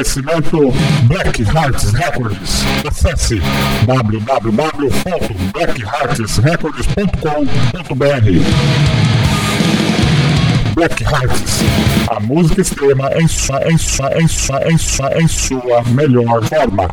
Oferecimento Black Hearts Records. Acesse www.blackheartsrecords.com.br Black Hearts, a música extrema em sua, em sua, em sua, em sua, em sua melhor forma.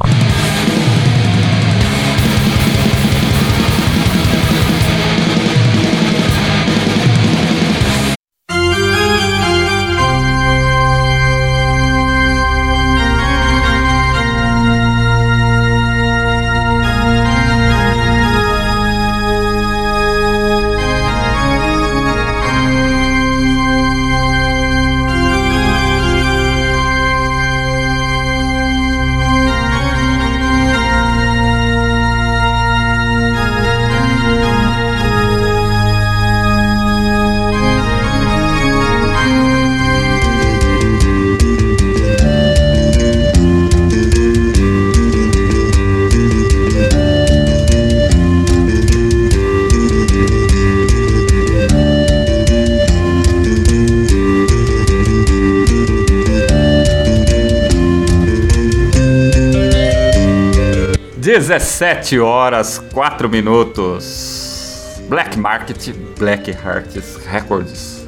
Dezessete horas, quatro minutos. Black Market, Black Hearts Records.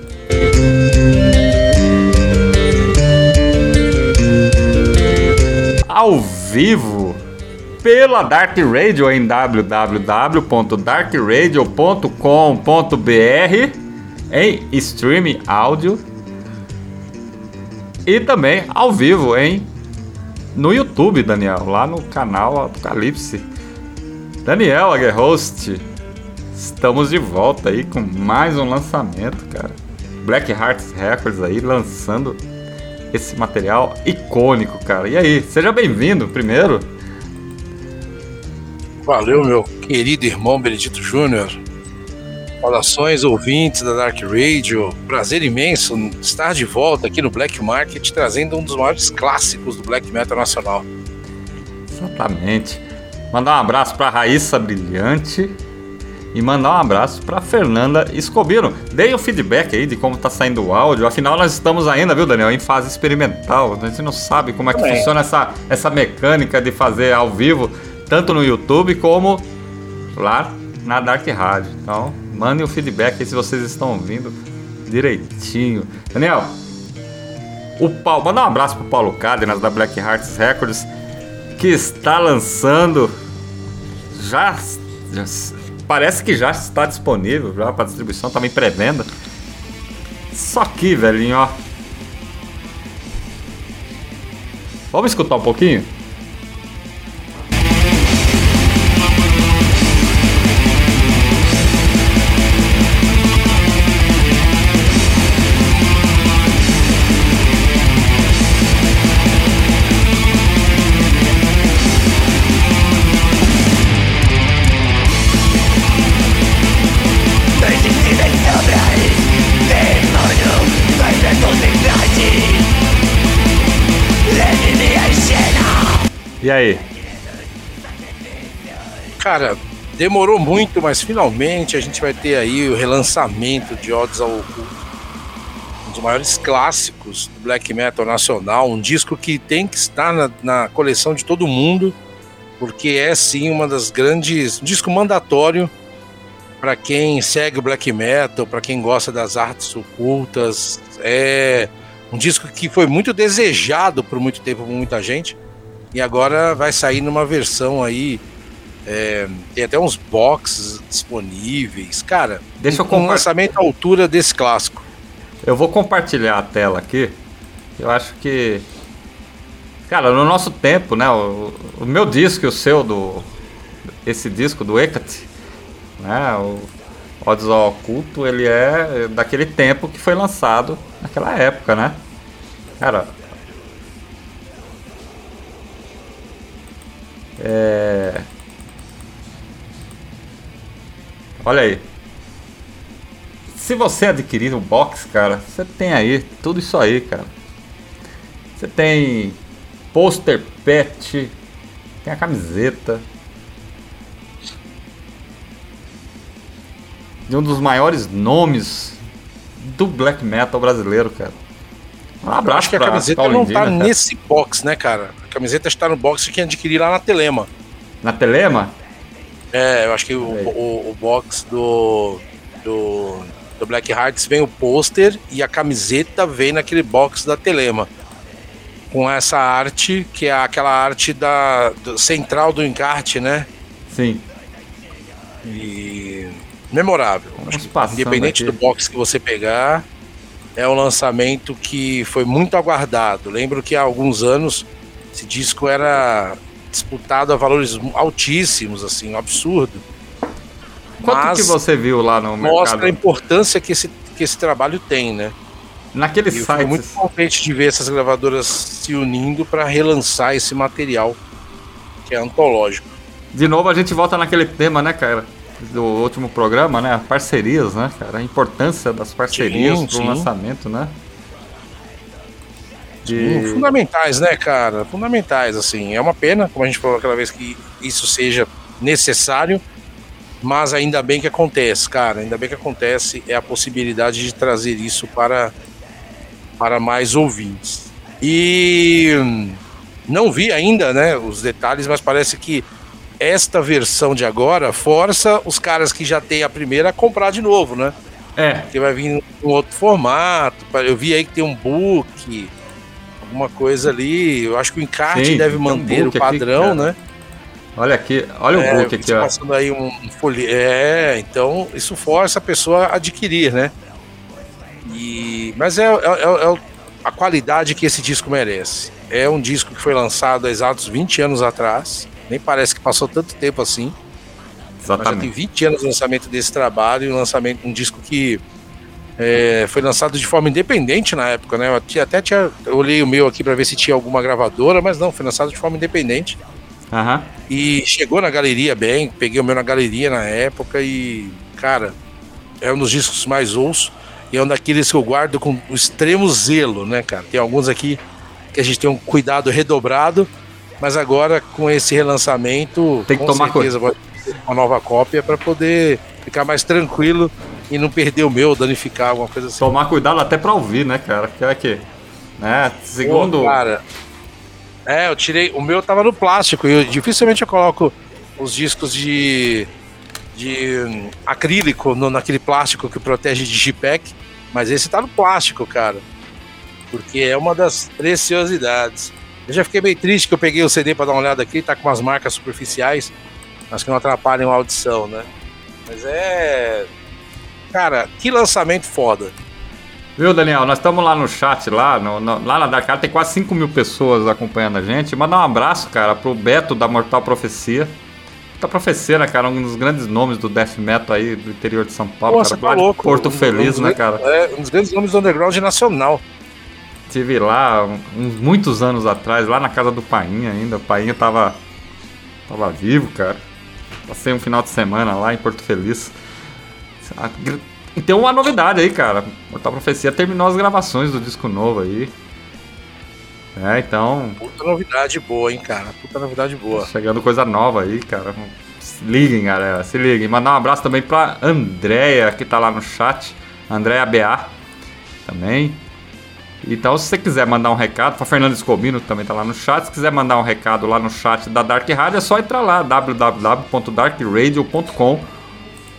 Ao vivo pela Dark Radio em www.darkradio.com.br em streaming áudio e também ao vivo em no YouTube, Daniel, lá no canal Apocalipse. Daniel Aguerhost, estamos de volta aí com mais um lançamento, cara. Black Hearts Records aí lançando esse material icônico, cara. E aí, seja bem-vindo primeiro. Valeu, meu querido irmão Benedito Júnior. Saudações, ouvintes da Dark Radio. Prazer imenso estar de volta aqui no Black Market, trazendo um dos maiores clássicos do black metal nacional. Exatamente. Mandar um abraço para Raíssa Brilhante e mandar um abraço para Fernanda Escobino. Deem o feedback aí de como tá saindo o áudio. Afinal, nós estamos ainda, viu, Daniel, em fase experimental. A gente não sabe como é que Também. funciona essa, essa mecânica de fazer ao vivo, tanto no YouTube como lá na Dark Rádio. Então, mandem o feedback aí se vocês estão ouvindo direitinho. Daniel, o Paulo, manda um abraço pro Paulo Cárdenas da Black Hearts Records, que está lançando já, já- parece que já está disponível já para distribuição, também pré-venda. Só aqui, velhinho, ó. Vamos escutar um pouquinho? E aí? Cara, demorou muito, mas finalmente a gente vai ter aí o relançamento de Odds ao Oculto. Um dos maiores clássicos do black metal nacional, um disco que tem que estar na, na coleção de todo mundo, porque é sim uma das grandes. um disco mandatório para quem segue o black metal, para quem gosta das artes ocultas. É um disco que foi muito desejado por muito tempo por muita gente. E agora vai sair numa versão aí. é, tem até uns boxes disponíveis. Cara, Deixa eu um compa- lançamento à altura desse clássico. Eu vou compartilhar a tela aqui. Eu acho que. Cara, no nosso tempo, né? O, o meu disco e o seu, do, esse disco do Hecate, né? O Odds ao Oculto, ele é daquele tempo que foi lançado naquela época, né? Cara. É... Olha aí. Se você adquirir o box, cara, você tem aí tudo isso aí, cara. Você tem pôster pet, tem a camiseta. De um dos maiores nomes do black metal brasileiro, cara. Um abraço acho que a camiseta não tá cara. nesse box, né, cara? A camiseta está no box que adquirir lá na Telema. Na Telema? É, eu acho que o, o, o, box do, do, do Black Hearts vem o pôster e a camiseta vem naquele box da Telema. Com essa arte, que é aquela arte da do, central do encarte, né? Sim. E memorável. Independente aqui. do box que você pegar, é um lançamento que foi muito aguardado. Lembro que há alguns anos esse disco era disputado a valores altíssimos, assim, um absurdo. Quanto Mas que você viu lá no mercado? Mostra a importância que esse, que esse trabalho tem, né? Naquele site. Foi muito contente de ver essas gravadoras se unindo para relançar esse material que é antológico. De novo a gente volta naquele tema, né, cara? Do último programa, né? Parcerias, né, cara? A importância das parcerias para o lançamento, né? De... Fundamentais, né, cara? Fundamentais, assim. É uma pena, como a gente falou aquela vez, que isso seja necessário, mas ainda bem que acontece, cara. Ainda bem que acontece é a possibilidade de trazer isso para, para mais ouvintes. E não vi ainda, né, os detalhes, mas parece que esta versão de agora força os caras que já têm a primeira a comprar de novo, né? É. Porque vai vir um outro formato. Eu vi aí que tem um book, alguma coisa ali. Eu acho que o encarte Sim, deve manter um o padrão, aqui, né? Olha aqui, olha é, o book aqui, ó. Passando aí um, folhe... É, então isso força a pessoa a adquirir, né? E... Mas é, é, é, é a qualidade que esse disco merece. É um disco que foi lançado há exatos 20 anos atrás. Nem parece que passou tanto tempo assim. Exatamente. Mas já tem 20 anos o lançamento desse trabalho e um lançamento, um disco que é, foi lançado de forma independente na época, né? Eu até tinha, eu olhei o meu aqui para ver se tinha alguma gravadora, mas não, foi lançado de forma independente. Uhum. E chegou na galeria bem, peguei o meu na galeria na época e, cara, é um dos discos mais ouço e é um daqueles que eu guardo com extremo zelo, né, cara? Tem alguns aqui que a gente tem um cuidado redobrado, mas agora com esse relançamento, tem que com tomar certeza coisa. uma nova cópia para poder ficar mais tranquilo e não perder o meu, danificar alguma coisa assim. Tomar cuidado até pra ouvir, né, cara? Que é que, né? Segundo. Pô, cara, é, eu tirei. O meu tava no plástico e eu, dificilmente eu coloco os discos de, de hum, acrílico no, naquele plástico que protege de G-Pack, mas esse tá no plástico, cara. Porque é uma das preciosidades. Eu já fiquei meio triste que eu peguei o CD para dar uma olhada aqui, tá com umas marcas superficiais, mas que não atrapalham a audição, né? Mas é Cara, que lançamento foda. Viu, Daniel? Nós estamos lá no chat, lá, no, no, lá na Dakar, tem quase 5 mil pessoas acompanhando a gente. Mandar um abraço, cara, pro Beto da Mortal Profecia. Mortal Profecia, né, cara? Um dos grandes nomes do death metal aí do interior de São Paulo. Nossa, cara, tá louco. Porto um, Feliz, um né, cara? É, um dos grandes nomes do underground nacional. Tive lá uns muitos anos atrás, lá na casa do Painha ainda. O Painha tava, tava vivo, cara. Passei um final de semana lá em Porto Feliz. E tem uma novidade aí, cara. Mortal Profecia terminou as gravações do disco novo aí. É, então. Puta novidade boa, hein, cara. Puta novidade boa. Chegando coisa nova aí, cara. Se liguem, galera. Se liguem. Mandar um abraço também pra Andréia, que tá lá no chat. Andréia BA também. Então, se você quiser mandar um recado, para Fernando Escobino, que também tá lá no chat, se quiser mandar um recado lá no chat da Dark Radio, é só entrar lá, www.darkradio.com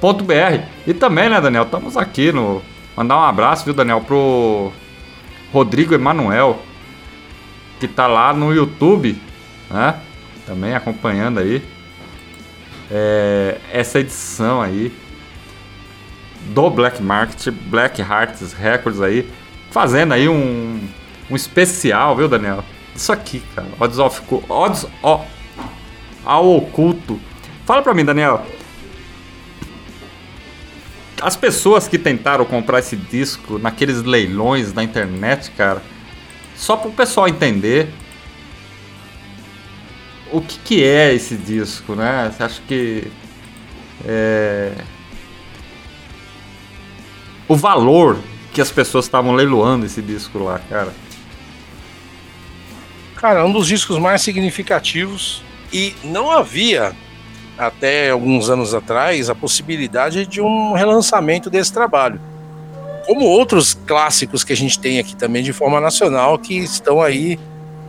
br E também, né, Daniel? Estamos aqui no. Mandar um abraço, viu, Daniel, pro Rodrigo Emanuel, que tá lá no YouTube, né? Também acompanhando aí é, essa edição aí do Black Market, Black Hearts Records aí, fazendo aí um, um especial, viu, Daniel? Isso aqui, cara, Odds of Odds ao oculto. Fala pra mim, Daniel, as pessoas que tentaram comprar esse disco naqueles leilões da internet, cara, só para o pessoal entender, o que, que é esse disco, né? Você acha que é, o valor que as pessoas estavam leiloando esse disco lá, cara? Cara, um dos discos mais significativos e não havia até alguns anos atrás a possibilidade de um relançamento desse trabalho. Como outros clássicos que a gente tem aqui também de forma nacional que estão aí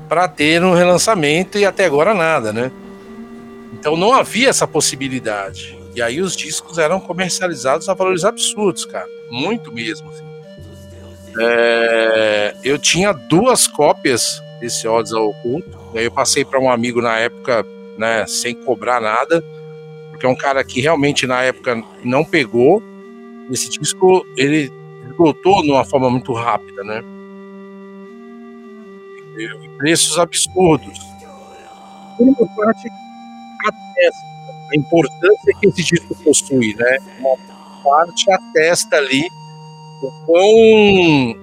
para ter um relançamento e até agora nada, né? Então não havia essa possibilidade. E aí os discos eram comercializados a valores absurdos, cara. Muito mesmo. Assim. É, eu tinha duas cópias desse Odds ao Oculto. Aí eu passei para um amigo na época, né, sem cobrar nada, porque é um cara que realmente na época não pegou. Esse disco ele esgotou de uma forma muito rápida, né? preços absurdos. Uma parte atesta a importância que esse disco possui, né? Uma parte atesta ali o quão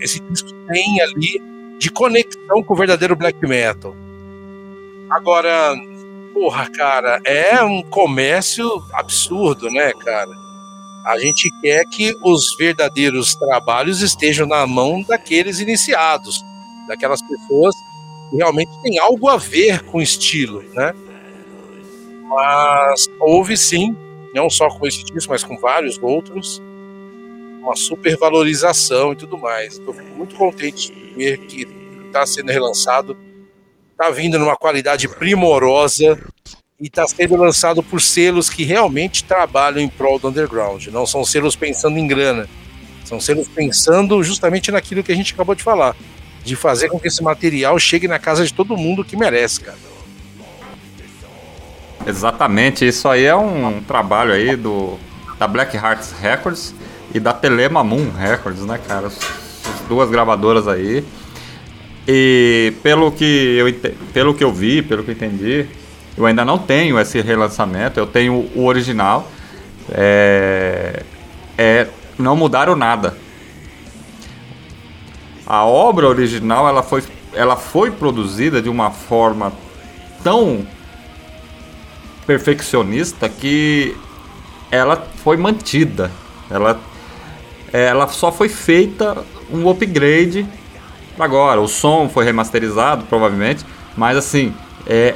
esse disco tem ali de conexão com o verdadeiro black metal. Agora, porra, cara, é um comércio absurdo, né, cara? A gente quer que os verdadeiros trabalhos estejam na mão daqueles iniciados daquelas pessoas que realmente têm algo a ver com estilo, né? Mas houve sim, não só com esse disco, mas com vários outros, uma supervalorização e tudo mais. Estou muito contente de ver que está sendo relançado, está vindo numa qualidade primorosa e está sendo lançado por selos que realmente trabalham em prol do underground. Não são selos pensando em grana, são selos pensando justamente naquilo que a gente acabou de falar de fazer com que esse material chegue na casa de todo mundo que merece, cara. Exatamente, isso aí é um trabalho aí do da Black Hearts Records e da Telema Moon Records, né, cara? As duas gravadoras aí. E pelo que eu pelo que eu vi, pelo que eu entendi, eu ainda não tenho esse relançamento, eu tenho o original. É, é não mudaram nada a obra original ela foi, ela foi produzida de uma forma tão perfeccionista que ela foi mantida. Ela, ela só foi feita um upgrade agora. O som foi remasterizado, provavelmente, mas assim, é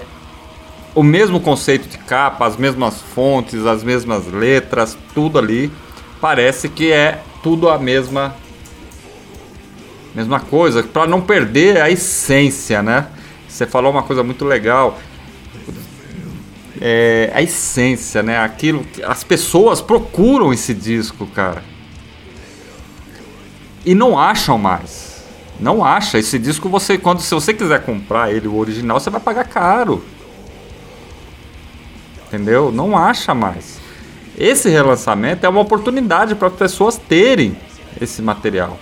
o mesmo conceito de capa, as mesmas fontes, as mesmas letras, tudo ali. Parece que é tudo a mesma Mesma coisa, para não perder a essência, né? Você falou uma coisa muito legal. É, a essência, né? Aquilo que as pessoas procuram esse disco, cara. E não acham mais. Não acha. Esse disco você quando se você quiser comprar ele o original, você vai pagar caro. Entendeu? Não acha mais. Esse relançamento é uma oportunidade para as pessoas terem esse material.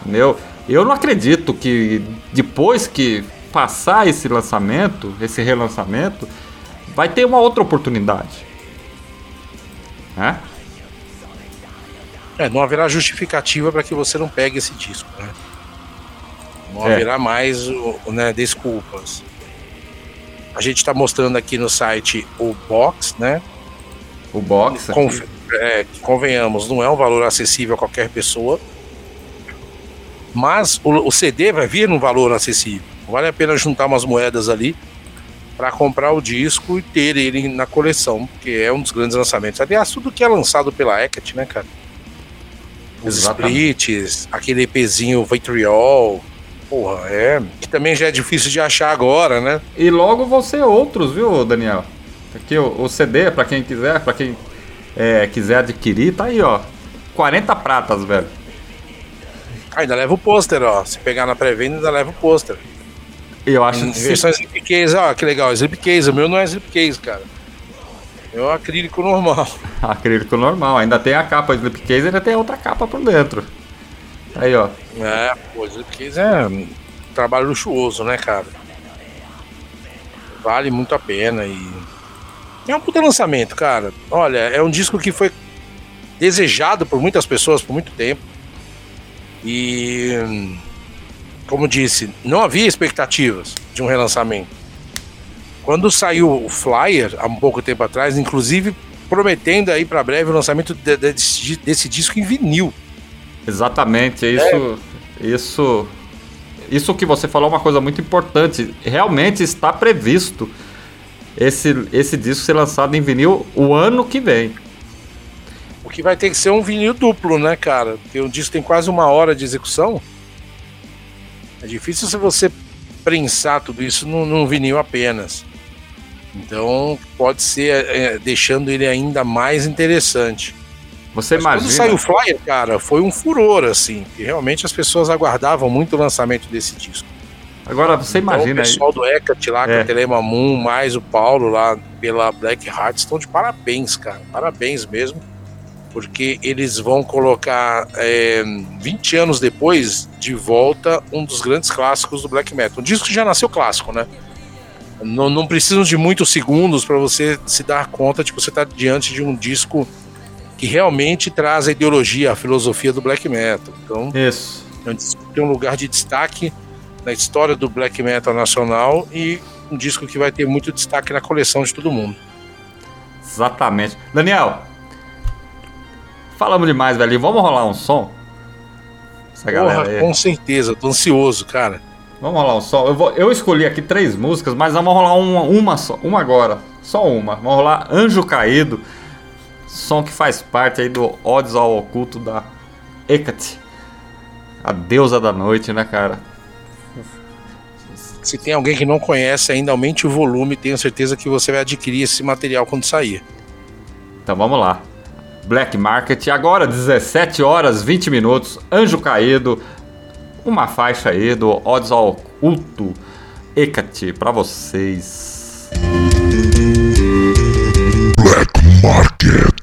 Entendeu? Eu não acredito que depois que passar esse lançamento, esse relançamento, vai ter uma outra oportunidade. Né? É, não haverá justificativa para que você não pegue esse disco. Né? Não é. haverá mais né, desculpas. A gente está mostrando aqui no site o box, né? O box. É, convenhamos, não é um valor acessível a qualquer pessoa. Mas o, o CD vai vir num valor acessível. Vale a pena juntar umas moedas ali para comprar o disco e ter ele na coleção, porque é um dos grandes lançamentos. Aliás, tudo que é lançado pela Hecate, né, cara? Os Exatamente. splits, aquele EPzinho Vitriol, porra, é. Que também já é difícil de achar agora, né? E logo vão ser outros, viu, Daniel? Aqui o, o CD, para quem quiser, para quem é, quiser adquirir, tá aí, ó. 40 pratas, velho. Ah, ainda leva o pôster, ó. Se pegar na pré-venda, ainda leva o pôster. Eu acho que. Versão se... slipcase, ó, que legal. Slipcase, o meu não é slipcase, cara. É um acrílico normal. acrílico normal. Ainda tem a capa slipcase e ainda tem outra capa por dentro. Aí, ó. É, pô, slipcase é um trabalho luxuoso, né, cara? Vale muito a pena e. É um puta lançamento, cara. Olha, é um disco que foi desejado por muitas pessoas por muito tempo. E, como disse, não havia expectativas de um relançamento. Quando saiu o Flyer, há um pouco tempo atrás, inclusive prometendo aí para breve o lançamento de, de, desse, desse disco em vinil. Exatamente, é isso, é. isso, isso que você falou é uma coisa muito importante. Realmente está previsto esse, esse disco ser lançado em vinil o ano que vem. O que vai ter que ser um vinil duplo, né, cara? Porque um disco tem quase uma hora de execução. É difícil se você prensar tudo isso num, num vinil apenas. Então pode ser é, deixando ele ainda mais interessante. Você Mas imagina? Quando saiu o Flyer, cara, foi um furor, assim. Que realmente as pessoas aguardavam muito o lançamento desse disco. Agora você então, imagina. O pessoal aí... do Hecate lá, é. com a Telema Moon, mais o Paulo lá pela Black Heart, estão de parabéns, cara. Parabéns mesmo. Porque eles vão colocar é, 20 anos depois de volta um dos grandes clássicos do black metal. Um disco que já nasceu clássico, né? Não, não precisam de muitos segundos para você se dar conta de que você está diante de um disco que realmente traz a ideologia, a filosofia do black metal. Então, Isso. É um tem um lugar de destaque na história do black metal nacional e um disco que vai ter muito destaque na coleção de todo mundo. Exatamente. Daniel, falamos demais, velho. Vamos rolar um som? Essa Porra, com certeza, tô ansioso, cara. Vamos rolar um som. Eu, vou, eu escolhi aqui três músicas, mas vamos rolar uma, uma só. Uma agora. Só uma. Vamos rolar Anjo Caído. Som que faz parte aí do Odds ao Oculto da Hecate. A deusa da noite, né, cara? Se tem alguém que não conhece ainda, aumente o volume. Tenho certeza que você vai adquirir esse material quando sair. Então vamos lá. Black Market, agora 17 horas 20 minutos. Anjo Caído uma faixa aí do Odds ao Culto Hecate para vocês. Black Market.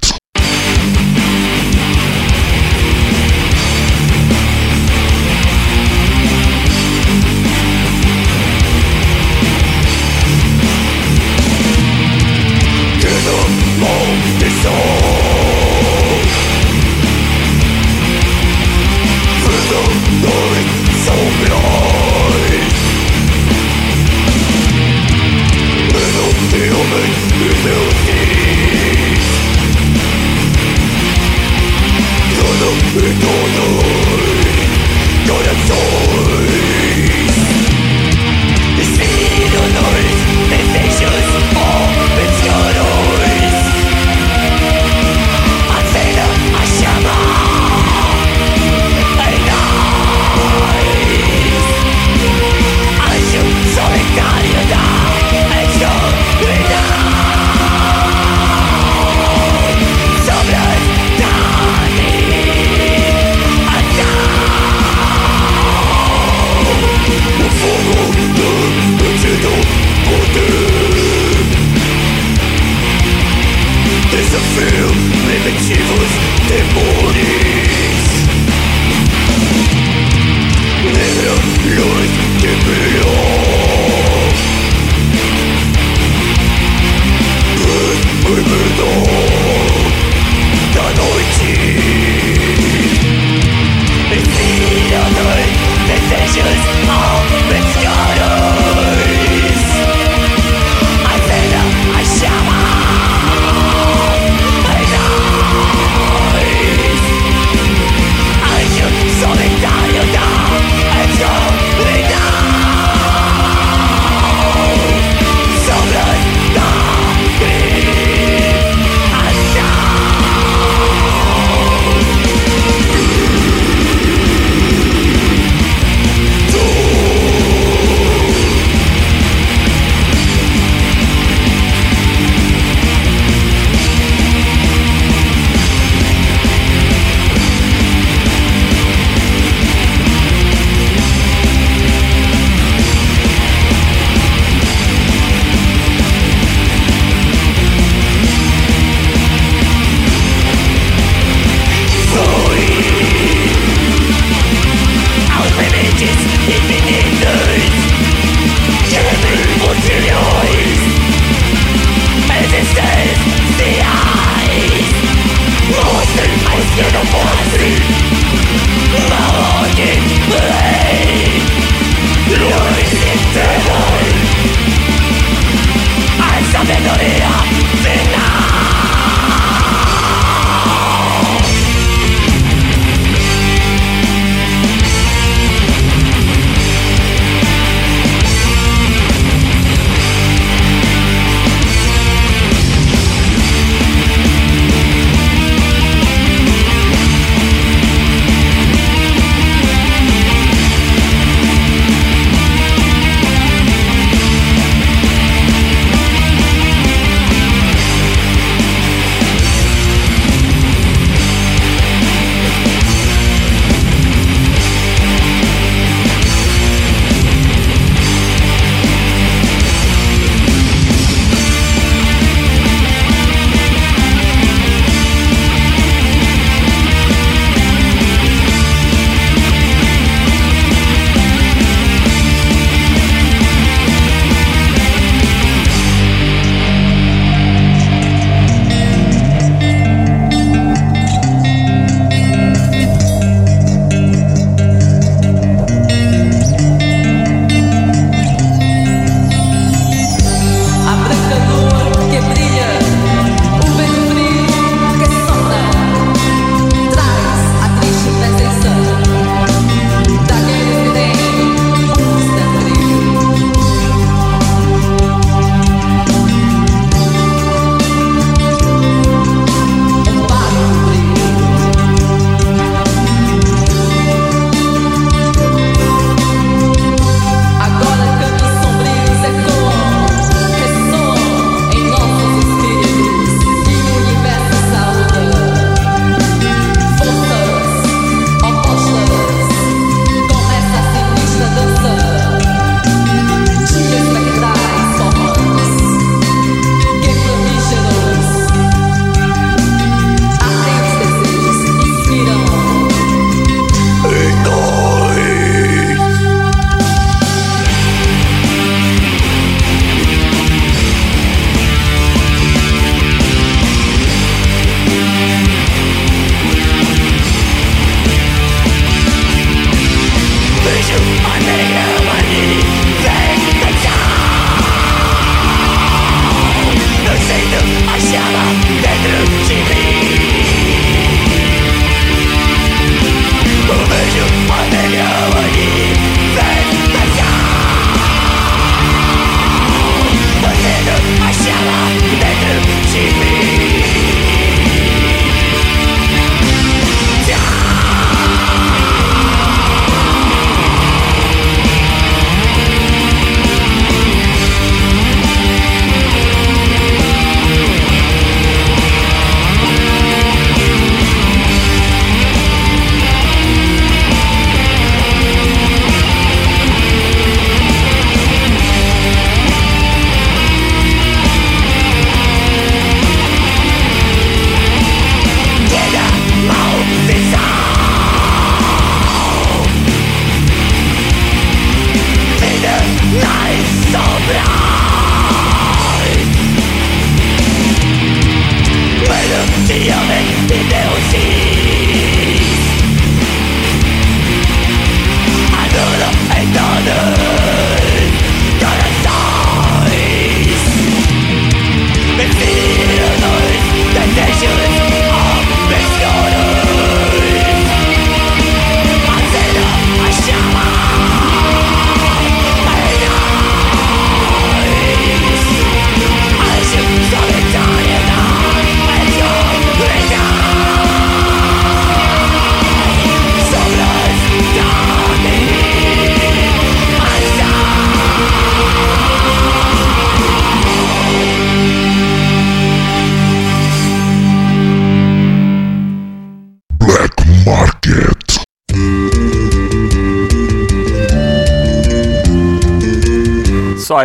Isso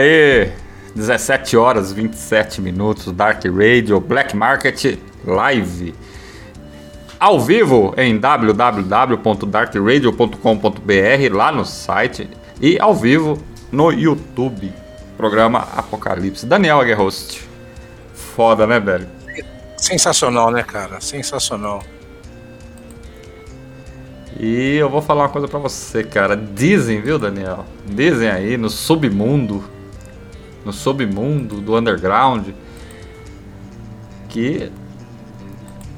aí, 17 horas 27 minutos, Dark Radio, Black Market Live. Ao vivo em www.darkradio.com.br, lá no site, e ao vivo no YouTube. Programa Apocalipse. Daniel Aguerhost. Foda, né, velho? Sensacional, né, cara? Sensacional. E eu vou falar uma coisa pra você, cara. Dizem, viu, Daniel? Dizem aí no submundo, no submundo do underground, que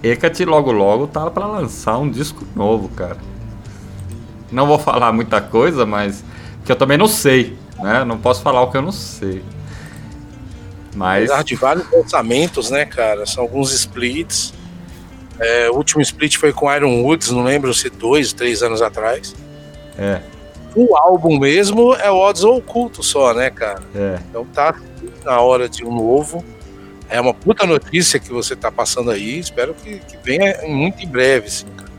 Hecate logo logo tá para lançar um disco novo, cara. Não vou falar muita coisa, mas que eu também não sei, né? Não posso falar o que eu não sei. Mas Apesar de vários lançamentos, né, cara? São alguns splits. É, o último split foi com Iron Woods, não lembro se dois, três anos atrás. é, O álbum mesmo é o Odds Oculto só, né, cara? é. Então tá na hora de um novo. É uma puta notícia que você tá passando aí. Espero que, que venha muito em breve, sim, cara.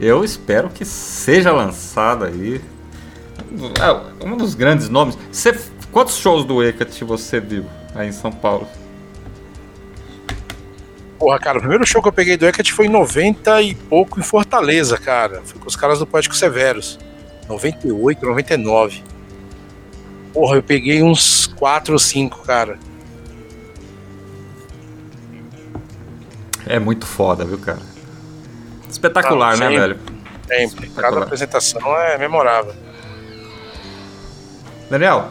Eu espero que seja lançado aí. É, um dos grandes nomes. Você, quantos shows do Hecate você viu aí em São Paulo? Porra, cara, o primeiro show que eu peguei do Hecate foi em 90 e pouco em Fortaleza, cara. Fui com os caras do Poético Severos. 98, 99. Porra, eu peguei uns 4 ou 5, cara. É muito foda, viu, cara? Espetacular, Ah, né, velho? Sempre. Cada apresentação é memorável. Daniel,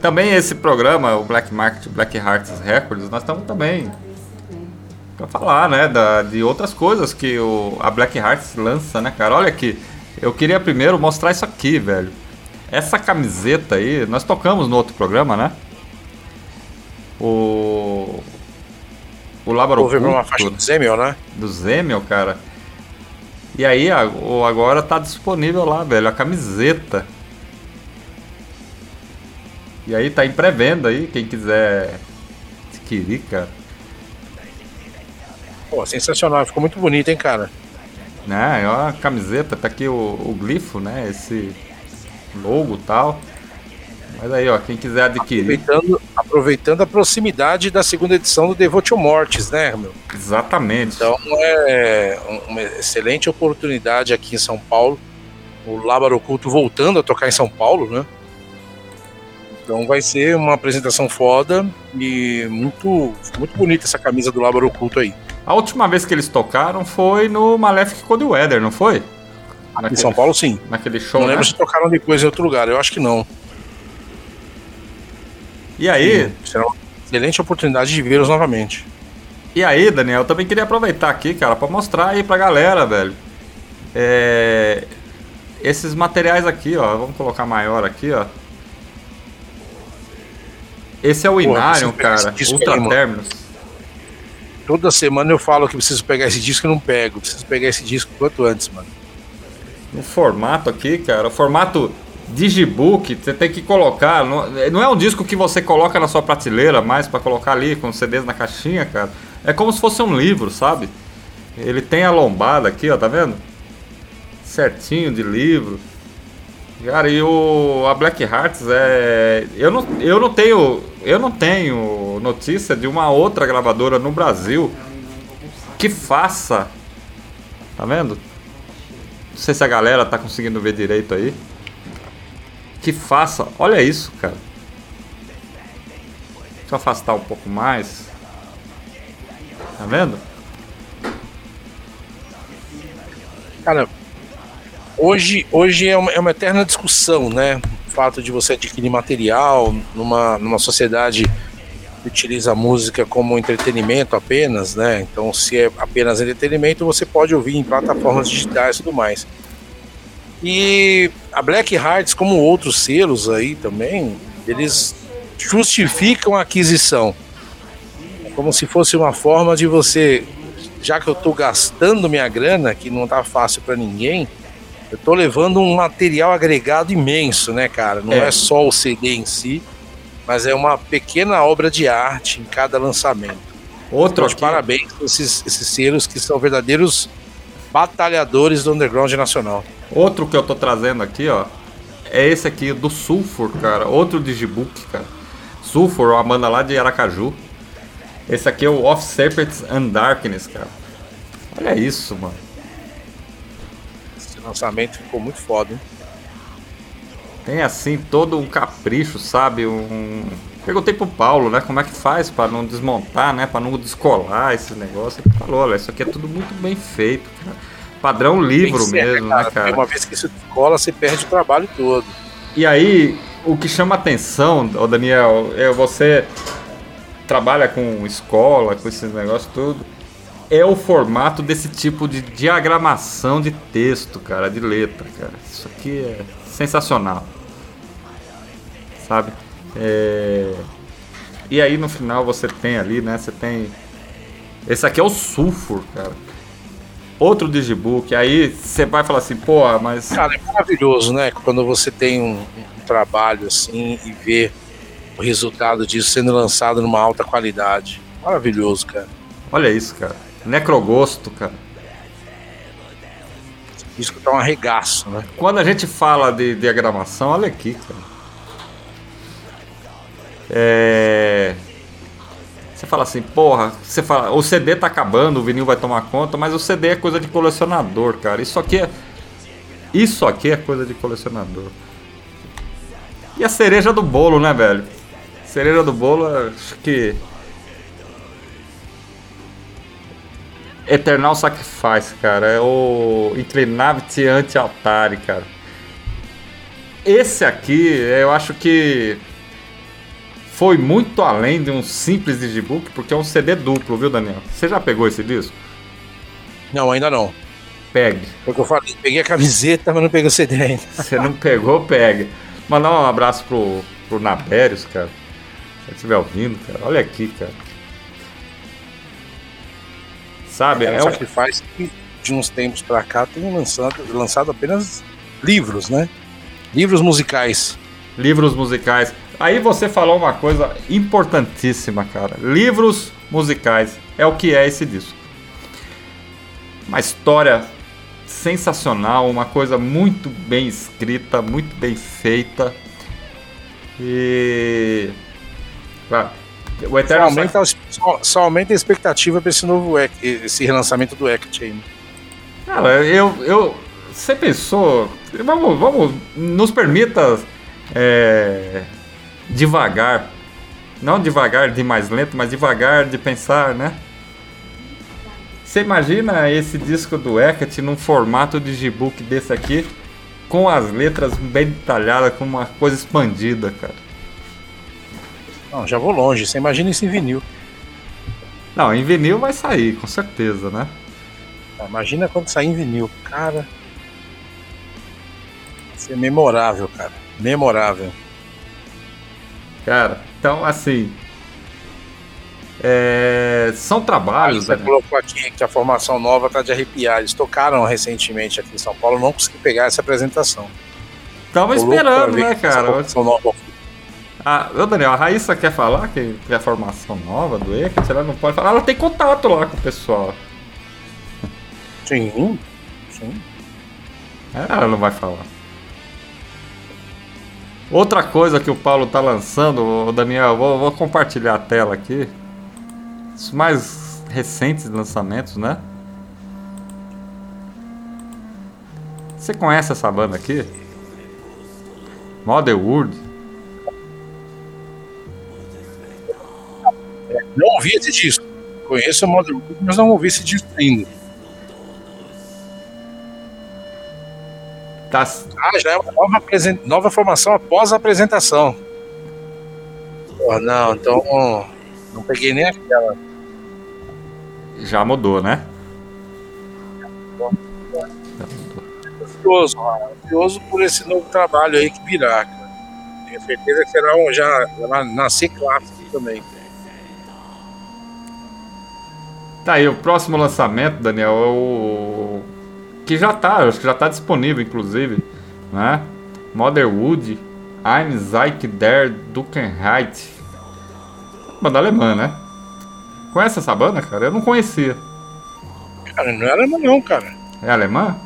também esse programa, o Black Market Black Hearts Records, nós estamos também pra falar, né, da, de outras coisas que o, a Black Hearts lança, né, cara? Olha aqui, eu queria primeiro mostrar isso aqui, velho. Essa camiseta aí, nós tocamos no outro programa, né? O. O Labaro Houve uma faixa do Zemel, né? do Zemel, cara. E aí, agora tá disponível lá, velho, a camiseta. E aí tá em pré-venda aí, quem quiser adquirir, cara. Pô, sensacional. Ficou muito bonito, hein, cara? Né, é uma camiseta, tá aqui o, o glifo, né, esse logo e tal. Mas aí, ó, quem quiser adquirir, Aproveitando, aproveitando a proximidade da segunda edição do Devotio Mortis, né, meu? exatamente. Então é um- uma excelente oportunidade aqui em São Paulo. O Lábaro Oculto voltando a tocar em São Paulo, né? Então vai ser uma apresentação foda e muito, muito bonita essa camisa do Lábaro Oculto aí. A última vez que eles tocaram foi no Malefic Cold Weather, não foi? Em São Paulo, sim. Naquele show, Não né? lembro se tocaram depois em outro lugar, eu acho que não. E aí, Será uma excelente oportunidade de vê-los novamente. E aí, Daniel, eu também queria aproveitar aqui, cara, para mostrar aí pra galera, velho. É... Esses materiais aqui, ó. Vamos colocar maior aqui, ó. Esse é o Inarium, cara. Ultra Terminus. Toda semana eu falo que preciso pegar esse disco e não pego. Preciso pegar esse disco quanto antes, mano. O formato aqui, cara, o formato Digibook, você tem que colocar. Não, não é um disco que você coloca na sua prateleira mais para colocar ali com CDs na caixinha, cara. É como se fosse um livro, sabe? Ele tem a lombada aqui, ó, tá vendo? Certinho de livro. Cara, e o a Black Hearts é eu não, eu não tenho eu não tenho notícia de uma outra gravadora no Brasil que faça. Tá vendo? Não sei se a galera tá conseguindo ver direito aí. Que faça. Olha isso, cara. Deixa eu afastar um pouco mais. Tá vendo? Cara, hoje, hoje é, uma, é uma eterna discussão, né? Fato de você adquirir material numa, numa sociedade que utiliza a música como entretenimento apenas, né? Então, se é apenas entretenimento, você pode ouvir em plataformas digitais e tudo mais. E a Black Hearts, como outros selos aí também, eles justificam a aquisição. É como se fosse uma forma de você, já que eu estou gastando minha grana, que não tá fácil para ninguém, eu estou levando um material agregado imenso, né, cara? Não é. é só o CD em si, mas é uma pequena obra de arte em cada lançamento. Outro então, parabéns a esses, esses selos que são verdadeiros batalhadores do underground nacional. Outro que eu tô trazendo aqui, ó, é esse aqui do Sulfur, cara. Outro Digibook, cara. Sulfur, uma banda lá de Aracaju. Esse aqui é o Off Serpents and Darkness, cara. Olha isso, mano. Esse lançamento ficou muito foda, hein? Tem assim todo um capricho, sabe? Um. Perguntei pro Paulo, né, como é que faz para não desmontar, né, para não descolar esse negócio. Ele falou, olha, isso aqui é tudo muito bem feito, cara. Padrão livro ser, mesmo, né, cara? né, cara? Uma vez que isso descola, você perde o trabalho todo. E aí, o que chama atenção, ô Daniel, é você trabalha com escola, com esses negócios tudo, é o formato desse tipo de diagramação de texto, cara, de letra, cara. Isso aqui é sensacional. Sabe? É... E aí no final você tem ali, né? Você tem. Esse aqui é o Sulfur, cara. Outro Digibook. Aí você vai falar assim, pô, mas. Cara, é maravilhoso, né? Quando você tem um, um trabalho assim e vê o resultado disso sendo lançado numa alta qualidade. Maravilhoso, cara. Olha isso, cara. Necrogosto, cara. Disco tá um arregaço, né? Quando a gente fala de diagramação, olha aqui, cara. É... Você fala assim, porra, você fala, o CD tá acabando, o vinil vai tomar conta, mas o CD é coisa de colecionador, cara. Isso aqui é. Isso aqui é coisa de colecionador. E a cereja do bolo, né, velho? Cereja do bolo, acho que. Eternal Sacrifice, cara. É o Inclinavity Anti-Altare, cara. Esse aqui, eu acho que foi muito além de um simples digibook, porque é um CD duplo, viu, Daniel? Você já pegou esse disco? Não, ainda não. Pegue. Foi o que eu falei, peguei a camiseta, mas não peguei o CD ainda. Você não pegou, pegue. Mandar um abraço pro, pro Nabérios, cara. Se você estiver ouvindo, cara. Olha aqui, cara. Sabe? É, é um faz que de uns tempos pra cá tem lançado, lançado apenas livros, né? Livros musicais. Livros musicais. Aí você falou uma coisa importantíssima, cara. Livros musicais é o que é esse disco. Uma história sensacional, uma coisa muito bem escrita, muito bem feita. E. O Eterno só aumenta, só, só aumenta a expectativa para esse novo esse relançamento do Act aí. Né? Cara, eu, eu. Você pensou. Vamos, vamos. Nos permita. É, devagar. Não devagar de mais lento, mas devagar de pensar, né? Você imagina esse disco do Hecate num formato de G-Book desse aqui, com as letras bem detalhadas, com uma coisa expandida, cara. Não, já vou longe. Você imagina isso em vinil. Não, em vinil vai sair, com certeza, né? Imagina quando sair em vinil, cara. Vai ser memorável, cara. Memorável. Cara, então assim. é, São trabalhos. Você né? colocou aqui que a formação nova tá de arrepiar. Eles tocaram recentemente aqui em São Paulo, não consegui pegar essa apresentação. Tava Tô esperando, né, cara? formação nova- Ah, ô Daniel, a Raíssa quer falar que, que é a formação nova do ECA? Ela não pode falar. Ela tem contato lá com o pessoal. Sim, sim. Ela não vai falar. Outra coisa que o Paulo tá lançando, ô Daniel, vou, vou compartilhar a tela aqui. Os mais recentes lançamentos, né? Você conhece essa banda aqui? Motherwood? Não ouvi esse disco. Conheço o Modern Wood, mas não ouvi esse disco ainda. Tá, Ah, já é uma nova, nova formação após a apresentação. Porra, não, então. Não peguei nem aquela. já mudou, né? Ansioso, ansioso por esse novo trabalho aí que virá, cara. Tenho certeza que será um já, já nascer clássico também. Tá aí, o próximo lançamento, Daniel, é o. Que já tá, acho que já tá disponível, inclusive, né? Motherwood, Ein Zeig der Dukenheit. Banda alemã, né? Conhece essa banda, cara? Eu não conhecia. Cara, não era não, cara. É alemã?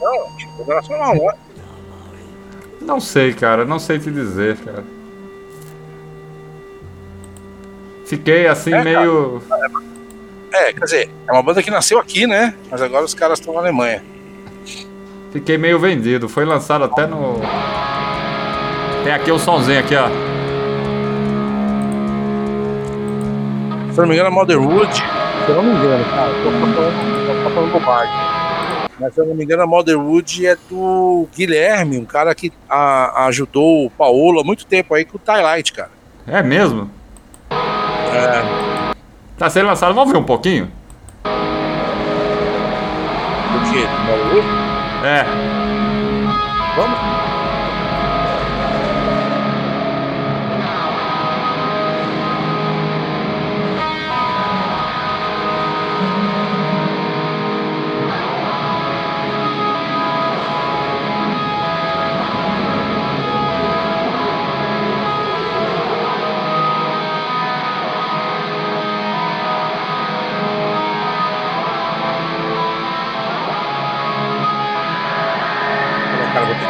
Não, tipo, nacional, né? Não sei, cara, não sei te dizer, cara. Fiquei assim É, meio. É, quer dizer, é uma banda que nasceu aqui, né? Mas agora os caras estão na Alemanha. Fiquei meio vendido. Foi lançado até no. Tem aqui o somzinho aqui, ó. Se eu não me engano, a Motherwood. Se eu não me engano, cara, tô falando, tô falando bobagem. Mas se eu não me engano, a Motherwood é do Guilherme, um cara que a- ajudou o Paolo há muito tempo aí com o Twilight, cara. É mesmo? É, Tá sendo lançado. Vamos ver um pouquinho? do que? É. Vamos?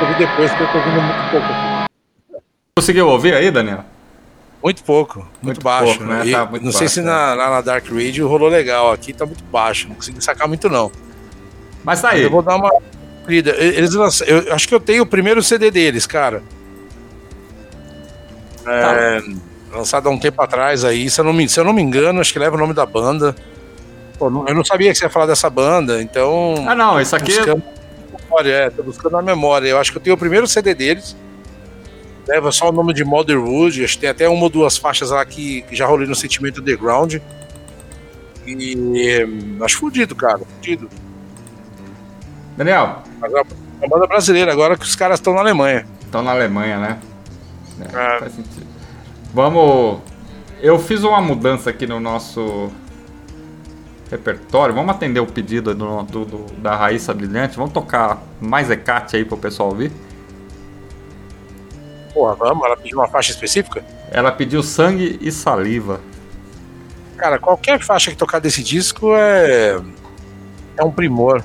Que ouvir depois, porque eu tô ouvindo muito pouco. Conseguiu ouvir aí, Daniel? Muito pouco, muito, Muito baixo. pouco, né? E Tá muito não sei baixo, se né? na, lá na Dark Radio rolou legal. Aqui tá muito baixo, não consegui sacar muito não. Mas tá aí. Eu vou dar uma lida. Eles lançam, eu acho que eu tenho o primeiro CD deles, cara. É, Lançado há um tempo atrás aí, se eu, não me, se eu não me engano, acho que leva o nome da banda. Pô, não- eu não sabia que você ia falar dessa banda, então. Ah, não, isso aqui. buscando na memória, é, tô buscando na memória. Eu acho que eu tenho o primeiro CD deles. Leva só o nome de Motherwood. Acho que tem até uma ou duas faixas lá que, que já rolei no Sentimento Underground. E hum, acho fudido, cara. Fudido. Daniel, Mas é uma banda brasileira agora que os caras estão na Alemanha. estão na Alemanha, né? É, É. Faz sentido. Vamos. Eu fiz uma mudança aqui no nosso repertório. Vamos atender o pedido do, do- do- da Raíssa Brilhante. Vamos tocar mais Ecate aí pro pessoal ouvir. Porra, vamos, ela pediu uma faixa específica? Ela pediu sangue e saliva. Cara, qualquer faixa que tocar desse disco é. É um primor.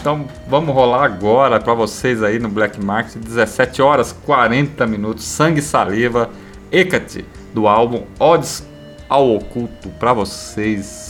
Então vamos rolar agora pra vocês aí no Black Market, 17 horas 40 minutos, Sangue e Saliva, Hecate, do álbum Odds ao Oculto, pra vocês.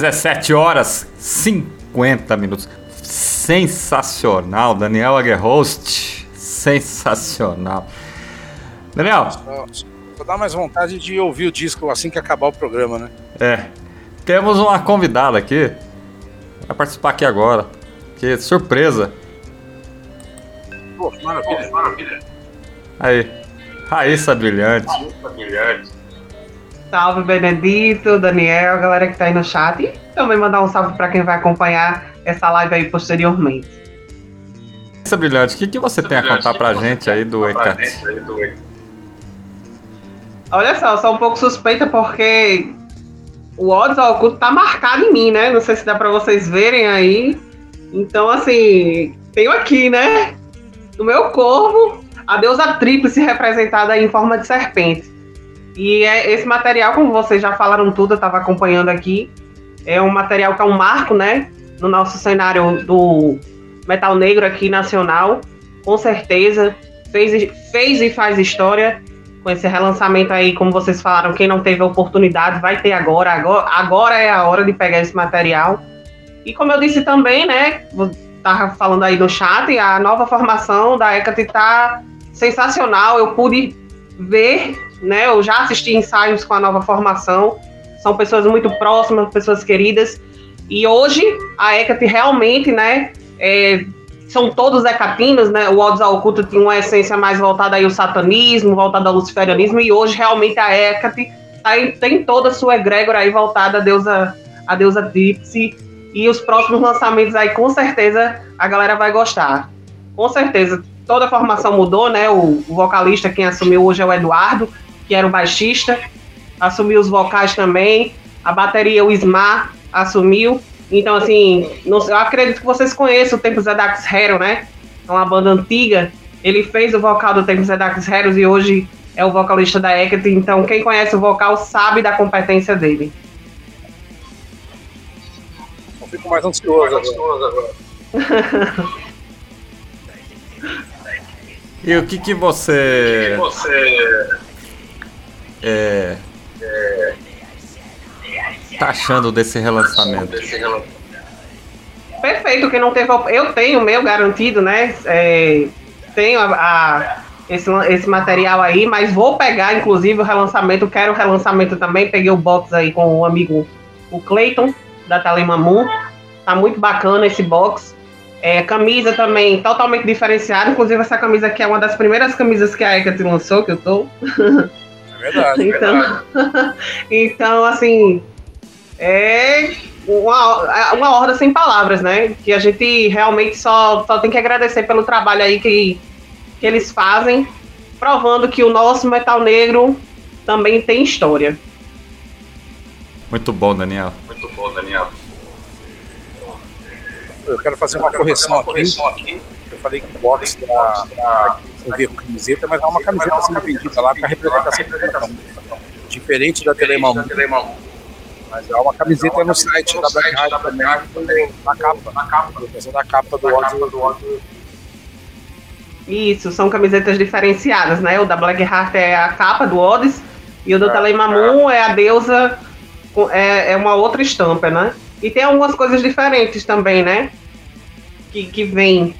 17 horas 50 minutos. Sensacional, Daniel Aguerhost. Sensacional. Daniel, Vou dar mais vontade de ouvir o disco assim que acabar o programa, né? é. Temos uma convidada aqui. Vai participar aqui agora. Que surpresa. Pô, que maravilha. maravilha. Aí. Raíssa Brilhante. Salve Benedito, Daniel, galera que tá aí no chat. E também mandar um salve pra quem vai acompanhar essa live aí posteriormente. Raíssa Brilhante, o que, que você tem a contar pra gente aí do ECAT? Olha só, eu sou um pouco suspeita porque o ódio ao oculto tá marcado em mim, né? Não sei se dá pra vocês verem aí. Então, assim, tenho aqui, né? No meu corpo, a deusa tríplice representada em forma de serpente. E é esse material, como vocês já falaram tudo, eu tava acompanhando aqui, é um material que é um marco, né? No nosso cenário do metal negro aqui nacional. Com certeza, fez, fez e faz história com esse relançamento aí, como vocês falaram, quem não teve a oportunidade vai ter agora, agora, agora é a hora de pegar esse material. E como eu disse também, né, tava falando aí no chat, a nova formação da Hecate tá sensacional, eu pude ver, né, eu já assisti ensaios com a nova formação, são pessoas muito próximas, pessoas queridas, e hoje a Hecate realmente, né, é, são todos hecatinos, né? O Odds ao Oculto tinha uma essência mais voltada aí ao satanismo, voltada ao luciferianismo, e hoje realmente a Hecate tá- tem toda a sua egrégora aí voltada à deusa, à deusa Dipsy, e os próximos lançamentos aí, com certeza, a galera vai gostar. Com certeza, toda a formação mudou, né? O, o vocalista, quem assumiu hoje é o Eduardo, que era o baixista, assumiu os vocais também, a bateria, o Ismar, assumiu, então, assim, não eu acredito que vocês conheçam o Tempos Dax Hero, né? É uma banda antiga. Ele fez o vocal do Tempos Dax Heroes e hoje é o vocalista da Hecate. Então, quem conhece o vocal sabe da competência dele. Eu fico mais ansioso agora. E o que que você... É, tá achando desse relançamento? Perfeito, quem não teve. Eu tenho o meu garantido, né? É, tenho a, a- esse, esse material aí, mas vou pegar, inclusive, o relançamento. Quero o relançamento também. Peguei o box aí com o amigo, o Clayton, da Telemamu. Tá muito bacana esse box. É, camisa também totalmente diferenciada. Inclusive, essa camisa aqui é uma das primeiras camisas que a Hecate lançou, que eu tô. É verdade, é verdade. Então, então assim, é uma, uma horda sem palavras, né? Que a gente realmente só, só tem que agradecer pelo trabalho aí que, que eles fazem, provando que o nosso metal negro também tem história. Muito bom, Daniel. Eu quero fazer uma correção aqui. Eu falei que o box eu vi com camiseta, mas é uma camiseta sendo vendida lá com a representação do Telemamu. Diferente da Telemamu. Mas é uma camiseta no site da Black também, na capa. Na capa. A da capa do ódio. Isso, são camisetas diferenciadas, né? O da Blackheart é a capa do Odyssey e o do Telemamun é a deusa, é, é uma outra estampa, né? E tem algumas coisas diferentes também, né? Que, que vem.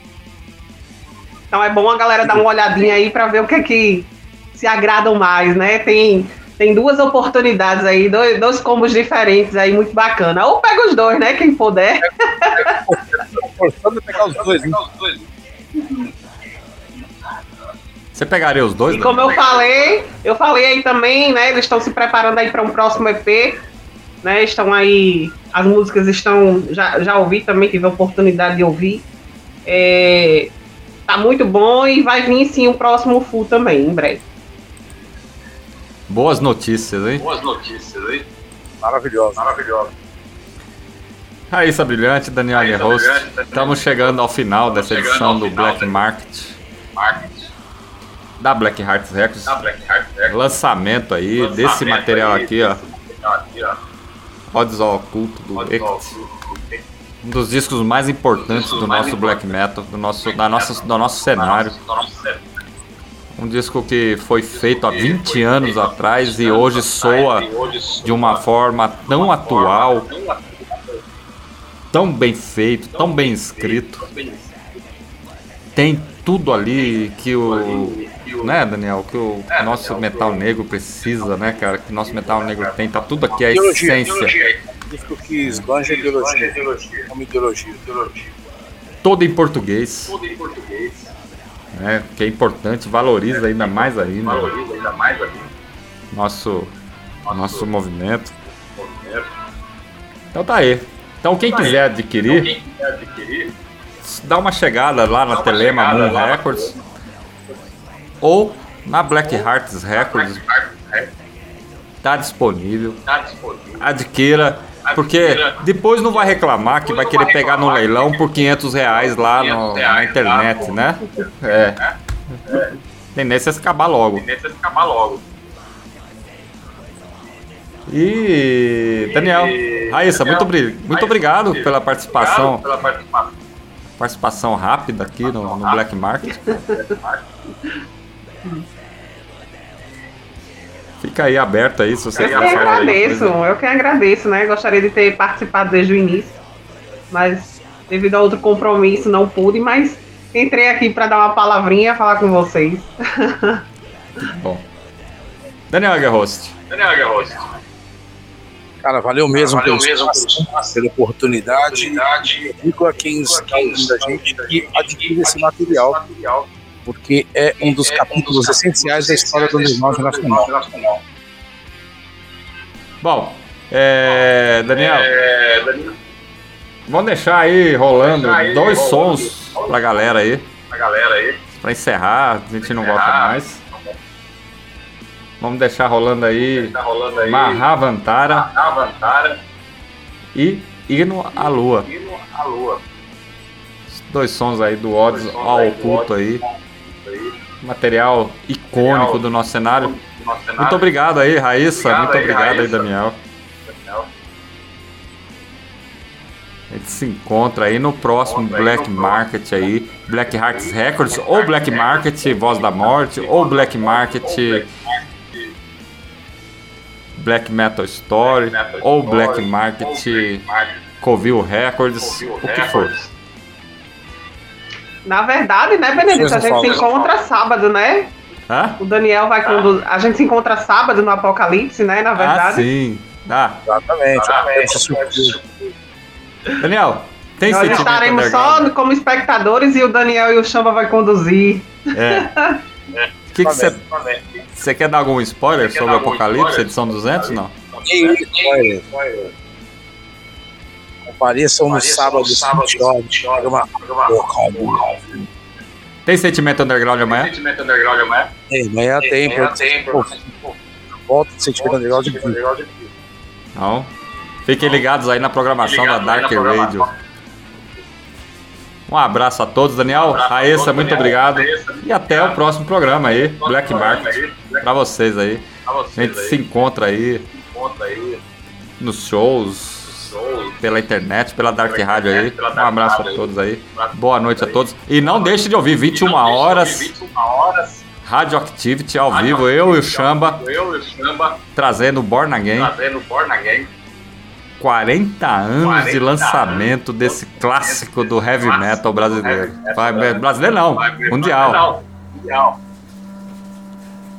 Então é bom a galera dar uma olhadinha aí pra ver o que é que se agradam mais, né? Tem, tem duas oportunidades aí, dois, dois combos diferentes aí, muito bacana. Ou pega os dois, né? Quem puder. Forçando pegar os dois, hein? Você pegaria os dois? E como eu falei, eu falei aí também, né? Eles estão se preparando aí para um próximo EP, né? Estão aí, as músicas estão, já, já ouvi também, tive a oportunidade de ouvir. É, tá muito bom e vai vir sim o próximo full também, em breve. Boas notícias, hein? Boas notícias, hein? Maravilhoso. Maravilhoso. Raíssa Brilhante, Daniel Raíssa Host. Brilhante, Daniel Estamos chegando ao final Estamos dessa edição do final Black Market, Market. da Black Hearts Records. Da Black Heart Records. Lançamento aí Lançamento desse material aí, aqui, ó. material aqui, ó. Odds ao Oculto do colocar. Um dos discos mais importantes do nosso black metal, do nosso, da nossa, do nosso cenário. Um disco que foi feito há 20 anos atrás e hoje soa de uma forma tão atual, tão bem feito, tão bem escrito. Tem tudo ali que o. Né, Daniel? Que o nosso metal negro precisa, né, cara? Que o nosso metal negro tem. Tá tudo aqui, a essência. Disco que esbanja a ideologia. É uma ideologia. Ideologia. Todo em português, Tudo em português. né? Que é importante, valoriza ainda mais ainda Valoriza ainda mais ali. nosso, nosso movimento. o movimento. Então tá aí. Então quem Tá aí. quiser Então, adquirir, quem quiser adquirir, dá uma chegada lá na Telema Moon lá Records ou na Black Hearts Records. Tá disponível. está disponível. Adquira. Porque depois não vai reclamar que vai querer pegar no leilão por 500 reais lá no- 500 na internet, né? É. Tendência é se acabar logo. Tendência é acabar logo. E Daniel, Raíssa, muito, muito obrigado pela participação, Obrigado pela participação. participação rápida aqui no, no Black Market. Fica aí aberto aí se você Eu que quiser falar alguma agradeço, eu que agradeço, né? Gostaria de ter participado desde o início, mas devido a outro compromisso não pude, mas entrei aqui para dar uma palavrinha, falar com vocês. Bom. Daniel Aguerhost, Daniel Garrost, Cara, valeu mesmo valeu pelo mesmo espaço, pela oportunidade. oportunidade. Digo a quem está ouvindo a gente que adquire esse material, material porque é um dos capítulos essenciais da história do underground nacional. nacional. Bom, é, Daniel, É, Daniel, vamos deixar aí rolando Deixar aí dois rolando. sons pra galera aí, a galera aí. pra encerrar, a gente não volta mais. Vamos deixar rolando aí Tá rolando aí. Mahavantara A Vantara e Hino à Lua. e no- a Lua. Dois sons aí do Odds ao oculto aí. Aí, Material icônico do nosso cenário. do nosso cenário. Muito obrigado aí, Raíssa. Obrigado Muito aí, obrigado aí, Raíssa. Daniel. Daniel. A gente se encontra aí no próximo aí Black Market aí. Black Hearts Records, ou Black Market Voz da Morte, ou Black Market Black Metal Story, Metal ou Story, Black ou Market Black Market Covil Records, o que for. Na verdade, né, Benedito, a gente se encontra sábado, né? Hã? O Daniel vai conduzir. A gente se encontra sábado no Apocalipse, né? Na Ah, verdade. sim. Ah, Exatamente. Ah, Essa surpresa. Daniel, tem Nós estaremos underground? só como espectadores e o Daniel e o Chamba vai conduzir. É. O que você você quer dar algum spoiler Quer sobre dar o Apocalipse, spoiler? edição 200? Não. Aí, spoiler. Compareçam no sábado, sábado, 20 horas. Programa Tem sentimento underground amanhã? Sentimento underground amanhã? Amanhã tem, Amanhã tem, pô, pô. volta de sentimento underground de de Não. Fiquem ligados aí na programação da Ligados aí Dark programação. Radio. Um abraço a todos, Daniel. a Raíssa, todos, muito Daniel. obrigado. Raíssa, E até o próximo programa aí, Black Market, aí, Black pra vocês aí. Pra A vocês gente aí. se encontra aí Conta aí. nos shows, pela internet, pela Dark Rádio aí. Um abraço a todos aí. Boa noite a todos. E não deixe de ouvir 21 horas. Rádio Activity ao vivo, eu e o Chamba. Trazendo Born Again. 40 anos de lançamento desse clássico do heavy metal brasileiro. Vai, brasileiro não, mundial.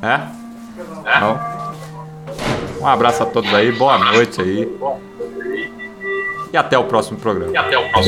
É? Então, um abraço a todos aí, boa noite aí. E até o próximo programa. Dos